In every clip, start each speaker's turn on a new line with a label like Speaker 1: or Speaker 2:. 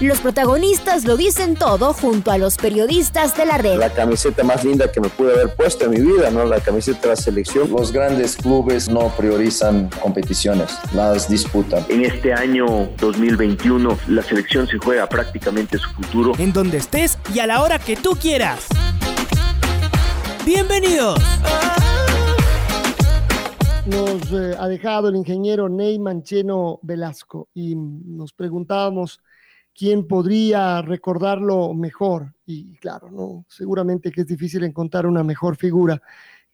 Speaker 1: Los protagonistas lo dicen todo junto a los periodistas de la red.
Speaker 2: La camiseta más linda que me pude haber puesto en mi vida, ¿no? La camiseta de la selección.
Speaker 3: Los grandes clubes no priorizan competiciones, las disputan.
Speaker 4: En este año 2021 la selección se juega prácticamente su futuro.
Speaker 5: En donde estés y a la hora que tú quieras. Bienvenidos.
Speaker 6: Nos eh, ha dejado el ingeniero Ney Mancheno Velasco y nos preguntábamos quién podría recordarlo mejor. Y claro, no, seguramente que es difícil encontrar una mejor figura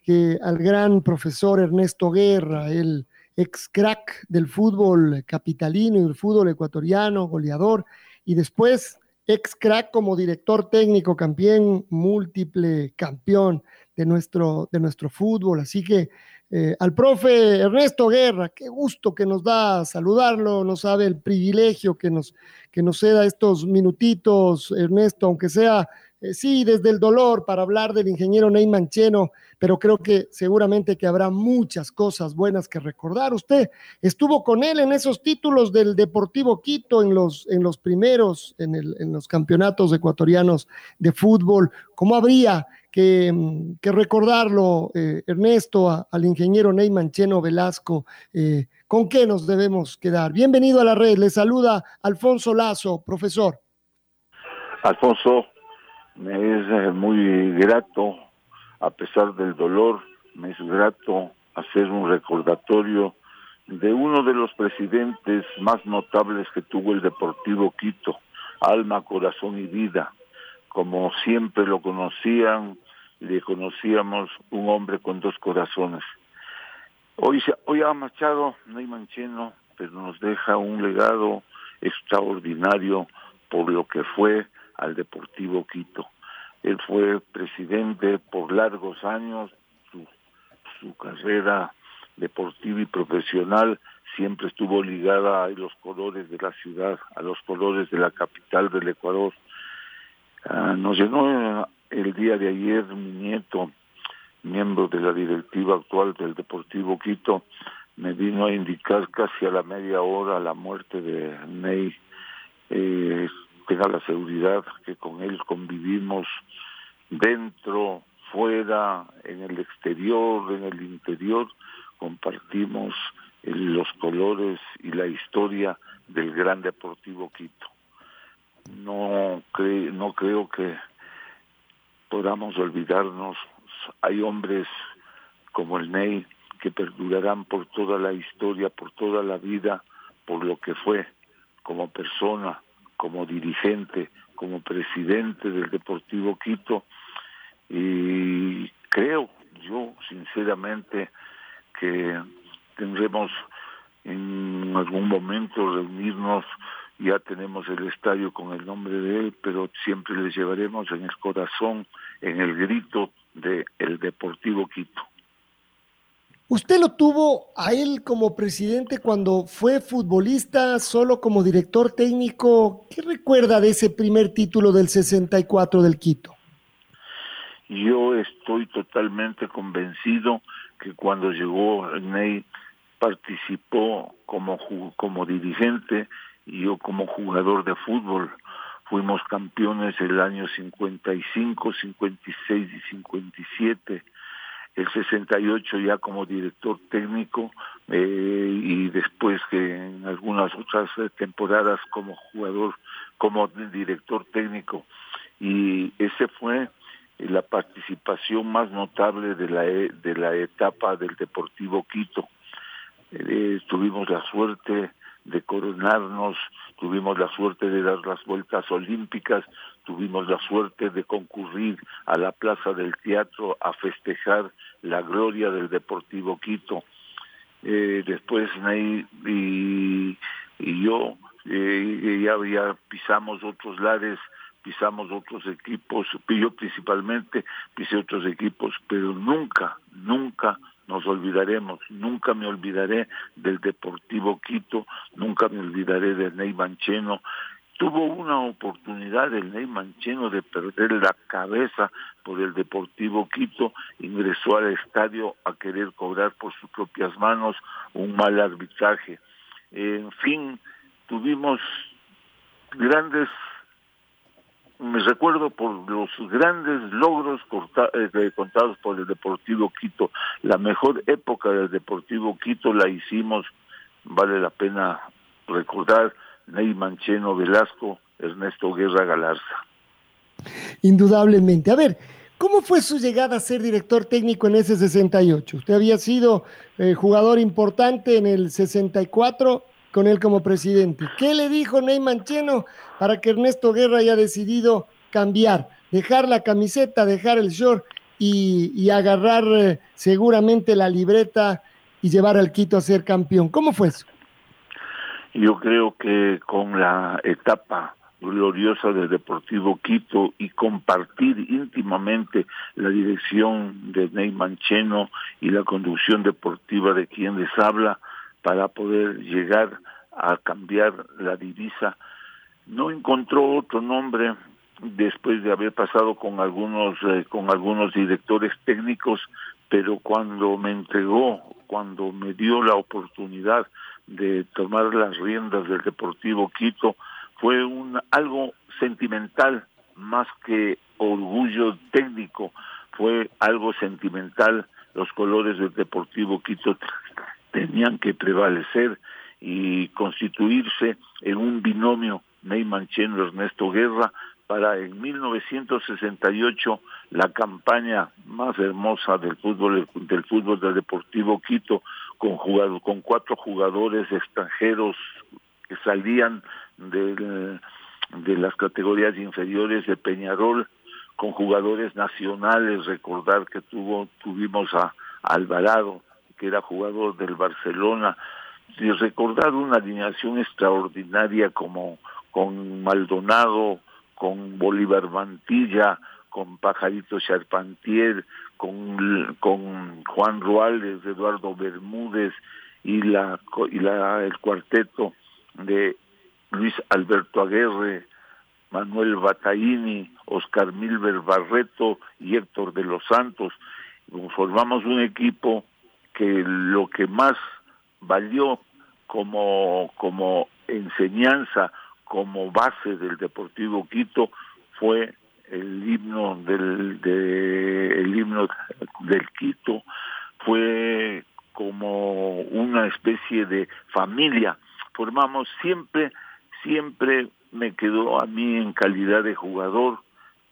Speaker 6: que al gran profesor Ernesto Guerra, el ex crack del fútbol capitalino y del fútbol ecuatoriano, goleador, y después ex crack como director técnico, campeón múltiple, campeón de nuestro, de nuestro fútbol. Así que eh, al profe Ernesto Guerra, qué gusto que nos da saludarlo, no sabe el privilegio que nos, que nos da estos minutitos, Ernesto, aunque sea, eh, sí, desde el dolor para hablar del ingeniero Ney Mancheno, pero creo que seguramente que habrá muchas cosas buenas que recordar. Usted estuvo con él en esos títulos del Deportivo Quito, en los, en los primeros, en, en los campeonatos ecuatorianos de fútbol. ¿Cómo habría que, recordarlo, eh, Ernesto, al ingeniero Ney Mancheno Velasco. Eh, ¿Con qué nos debemos quedar? Bienvenido a la red, le saluda Alfonso Lazo, profesor.
Speaker 7: Alfonso, me es eh, muy grato, a pesar del dolor, me es grato hacer un recordatorio de uno de los presidentes más notables que tuvo el Deportivo Quito, alma, corazón y vida, como siempre lo conocían le conocíamos un hombre con dos corazones. Hoy, hoy ha marchado hay Mancheno, pero nos deja un legado extraordinario por lo que fue al Deportivo Quito. Él fue presidente por largos años, su, su carrera deportiva y profesional siempre estuvo ligada a los colores de la ciudad, a los colores de la capital del Ecuador. Ah, nos llenó el día de ayer mi nieto, miembro de la directiva actual del Deportivo Quito, me vino a indicar casi a la media hora la muerte de Ney. Eh, tenga la seguridad que con él convivimos dentro, fuera, en el exterior, en el interior, compartimos los colores y la historia del gran Deportivo Quito. No, cre no creo que podamos olvidarnos. Hay hombres como el Ney que perdurarán por toda la historia, por toda la vida, por lo que fue como persona, como dirigente, como presidente del Deportivo Quito. Y creo yo sinceramente que tendremos en algún momento reunirnos ya tenemos el estadio con el nombre de él, pero siempre le llevaremos en el corazón, en el grito de el Deportivo Quito.
Speaker 6: ¿Usted lo tuvo a él como presidente cuando fue futbolista, solo como director técnico? ¿Qué recuerda de ese primer título del 64 del Quito?
Speaker 7: Yo estoy totalmente convencido que cuando llegó Ney participó como, como dirigente yo como jugador de fútbol fuimos campeones el año 55, 56 y 57, el 68 ya como director técnico eh, y después que en algunas otras temporadas como jugador, como director técnico. Y ese fue la participación más notable de la, de la etapa del Deportivo Quito. Eh, tuvimos la suerte de coronarnos, tuvimos la suerte de dar las vueltas olímpicas, tuvimos la suerte de concurrir a la Plaza del Teatro a festejar la gloria del Deportivo Quito. Eh, después Ney y, yo eh, ya, ya pisamos otros lares pisamos otros equipos, yo principalmente pisé otros equipos, pero nunca, nunca nos olvidaremos, nunca me olvidaré del Deportivo Quito, nunca me olvidaré de Ney Mancheno. Tuvo una oportunidad el Ney Mancheno de perder la cabeza por el Deportivo Quito, ingresó al estadio a querer cobrar por sus propias manos un mal arbitraje. En fin, tuvimos grandes me recuerdo por los grandes logros eh, contados por el Deportivo Quito. La mejor época del Deportivo Quito la hicimos, vale la pena recordar, Ney Mancheno Velasco, Ernesto Guerra Galarza.
Speaker 6: Indudablemente. A ver, ¿cómo fue su llegada a ser director técnico en ese 68? Usted había sido eh, jugador importante en el 64 con él como presidente. ¿Qué le dijo Ney Mancheno para que Ernesto Guerra haya decidido cambiar, dejar la camiseta, dejar el short y, agarrar eh, seguramente la libreta y llevar al Quito a ser campeón? ¿Cómo fue eso?
Speaker 7: Yo creo que con la etapa gloriosa del Deportivo Quito y compartir íntimamente la dirección de Ney Mancheno y la conducción deportiva de quien les habla, para poder llegar a cambiar la divisa. No encontró otro nombre después de haber pasado con algunos eh, con algunos directores técnicos, pero cuando me entregó, cuando me dio la oportunidad de tomar las riendas del Deportivo Quito, fue un algo sentimental más que orgullo técnico, fue algo sentimental los colores del Deportivo Quito tenían que prevalecer y constituirse en un binomio Ney Mancheno Ernesto Guerra para en 1968 la campaña más hermosa del fútbol del fútbol del Deportivo Quito con con cuatro jugadores extranjeros que salían de, de las categorías inferiores de Peñarol con jugadores nacionales recordar que tuvo tuvimos a Alvarado que era jugador del Barcelona, y recordar una alineación extraordinaria como con Maldonado, con Bolívar Mantilla, con Pajarito Charpantier, con, con Juan Ruales, Eduardo Bermúdez y la y la el cuarteto de Luis Alberto Aguerre, Manuel Bataini, Oscar Milber Barreto y Héctor de los Santos. Formamos un equipo que lo que más valió como, como enseñanza, como base del Deportivo Quito fue el himno del de, el himno del Quito fue como una especie de familia. Formamos siempre siempre me quedó a mí en calidad de jugador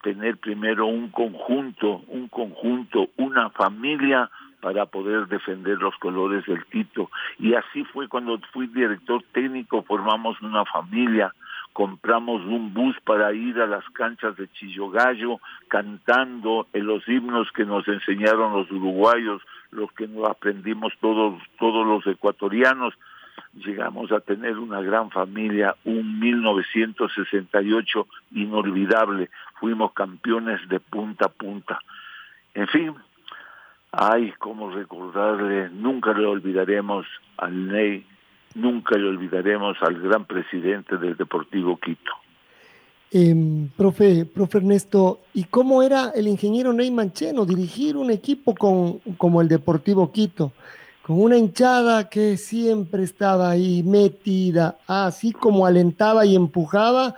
Speaker 7: tener primero un conjunto un conjunto una familia para poder defender los colores del Quito. Y así fue cuando fui director técnico, formamos una familia, compramos un bus para ir a las canchas de Chillogallo cantando en los himnos que nos enseñaron los uruguayos, los que nos aprendimos todos, todos los ecuatorianos. Llegamos a tener una gran familia, un 1968 inolvidable. Fuimos campeones de punta a punta. En fin, Ay, cómo recordarle, nunca le olvidaremos al Ney, nunca le olvidaremos al gran presidente del Deportivo Quito.
Speaker 6: Eh, profe, profe Ernesto, ¿y cómo era el ingeniero Ney Mancheno dirigir un equipo como el Deportivo Quito? Con una hinchada que siempre estaba ahí metida, así como alentaba y empujaba,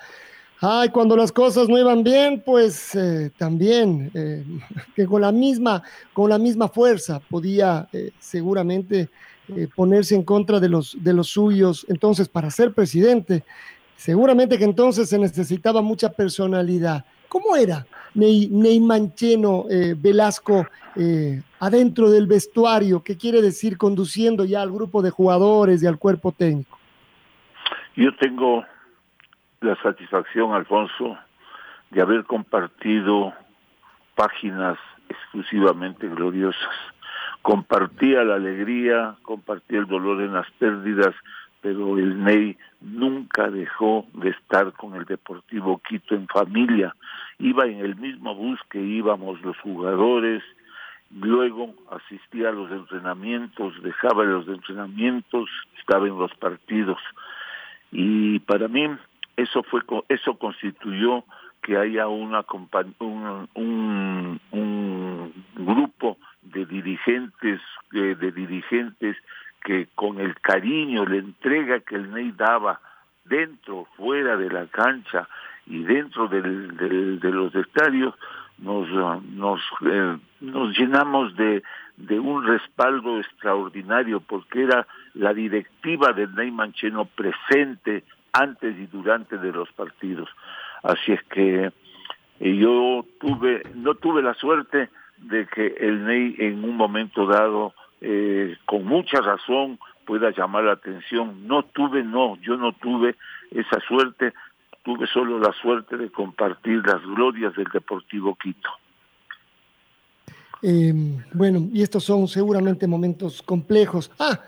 Speaker 6: Ay, cuando las cosas no iban bien, pues eh, también eh, que con la misma, con la misma fuerza podía eh, seguramente ponerse en contra de los, de los suyos. Entonces, para ser presidente, seguramente que entonces se necesitaba mucha personalidad. ¿Cómo era Ney, Ney Mancheno Velasco adentro del vestuario? ¿Qué quiere decir conduciendo ya al grupo de jugadores y al cuerpo técnico?
Speaker 7: Yo tengo la satisfacción, Alfonso, de haber compartido páginas exclusivamente gloriosas. Compartía la alegría, compartía el dolor en las pérdidas, pero el Ney nunca dejó de estar con el Deportivo Quito en familia. Iba en el mismo bus que íbamos los jugadores, luego asistía a los entrenamientos, dejaba los entrenamientos, estaba en los partidos. Y para mí eso fue eso constituyó que haya una un, un, un grupo de dirigentes de, de dirigentes que con el cariño, la entrega que el Ney daba dentro, fuera de la cancha y dentro del, de los estadios, nos, nos, eh, nos llenamos de, de un respaldo extraordinario porque era la directiva del Ney Mancheno presente antes y durante de los partidos. Así es que eh, yo tuve, no tuve la suerte de que el Ney en un momento dado eh, con mucha razón pueda llamar la atención. No tuve, no, yo no tuve esa suerte, tuve solo la suerte de compartir las glorias del Deportivo Quito.
Speaker 6: Eh, bueno, y estos son seguramente momentos complejos. Ah,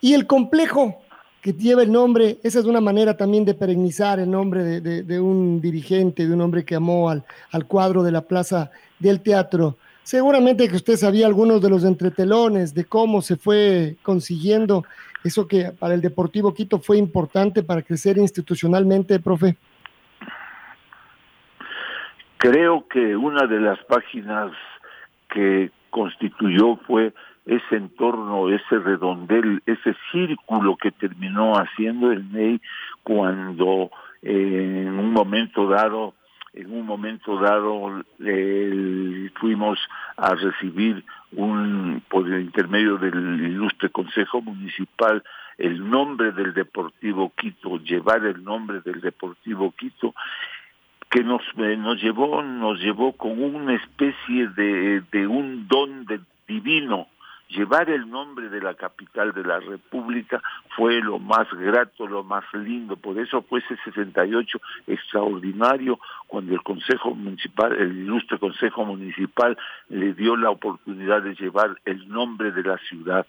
Speaker 6: y el complejo que lleva el nombre, esa es una manera también de perennizar el nombre de, de, un dirigente, de un hombre que amó al, al cuadro de la Plaza del Teatro. Seguramente que usted sabía algunos de los entretelones, de cómo se fue consiguiendo eso que para el Deportivo Quito fue importante para crecer institucionalmente, profe.
Speaker 7: Creo que una de las páginas que constituyó fue ese entorno, ese redondel, ese círculo que terminó haciendo el NEI cuando eh, en un momento dado en un momento dado eh, fuimos a recibir un por el intermedio del ilustre Consejo Municipal el nombre del Deportivo Quito, llevar el nombre del Deportivo Quito que nos eh, nos llevó nos llevó con una especie de, de un don divino llevar el nombre de la capital de la República fue lo más grato, lo más lindo. Por eso fue ese 68 extraordinario cuando el Consejo Municipal, el ilustre Consejo Municipal le dio la oportunidad de llevar el nombre de la ciudad.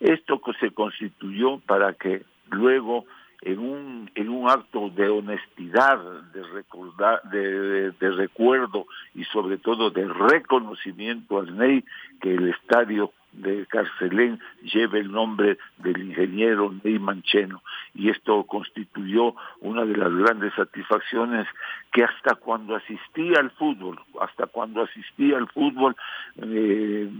Speaker 7: Esto se constituyó para que luego en un en un acto de honestidad, de recordar, de, de, recuerdo y sobre todo de reconocimiento al NEI que el estadio de Carcelén lleve el nombre del ingeniero Ney Mancheno y esto constituyó una de las grandes satisfacciones que hasta cuando asistía al fútbol, hasta cuando asistía al fútbol eh,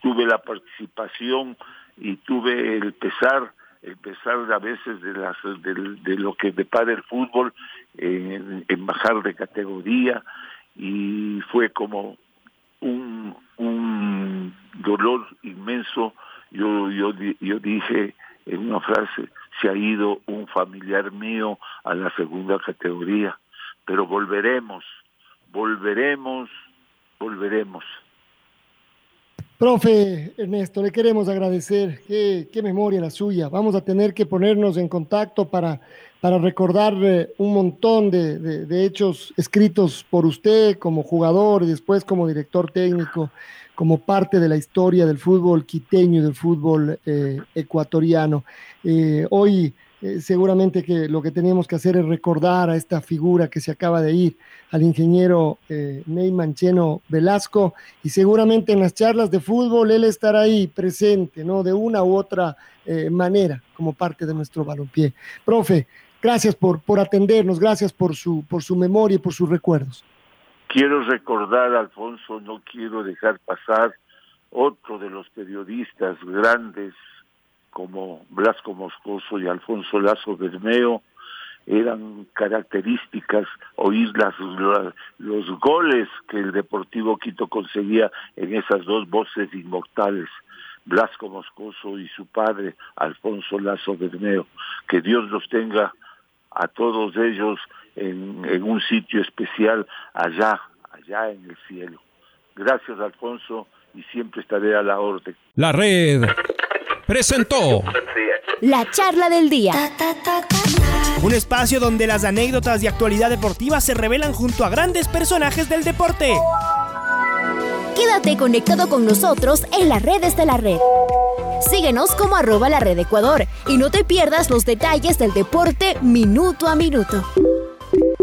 Speaker 7: tuve la participación y tuve el pesar el pesar a veces de las de, de lo que depara el fútbol en, bajar de categoría y fue como un dolor inmenso. Yo, yo, yo dije en una frase, se ha ido un familiar mío a la segunda categoría, pero volveremos, volveremos, volveremos.
Speaker 6: Profe Ernesto, le queremos agradecer. Qué, memoria la suya. Vamos a tener que ponernos en contacto para, para recordar eh, un montón de, de, hechos escritos por usted como jugador y después como director técnico, como parte de la historia del fútbol quiteño, del fútbol eh, ecuatoriano. Eh, hoy eh, seguramente que lo que tenemos que hacer es recordar a esta figura que se acaba de ir, al ingeniero eh, Ney Mancheno Velasco, y seguramente en las charlas de fútbol él estará ahí presente, ¿no? De una u otra manera, como parte de nuestro balompié. Profe, gracias por, por atendernos, gracias por su, por su memoria y por sus recuerdos.
Speaker 7: Quiero recordar, Alfonso, no quiero dejar pasar otro de los periodistas grandes como Blasco Moscoso y Alfonso Lazo Bermeo, eran características oír las, los goles que el Deportivo Quito conseguía en esas dos voces inmortales, Blasco Moscoso y su padre, Alfonso Lazo Bermeo. Que Dios los tenga a todos ellos en, en un sitio especial allá, allá en el cielo. Gracias, Alfonso, y siempre estaré a la orden.
Speaker 8: La red presentó
Speaker 1: la charla del día.
Speaker 5: Un espacio donde las anécdotas de actualidad deportiva se revelan junto a grandes personajes del deporte.
Speaker 1: Quédate conectado con nosotros en las redes de la red. Síguenos como arroba la red Ecuador y no te pierdas los detalles del deporte minuto a minuto.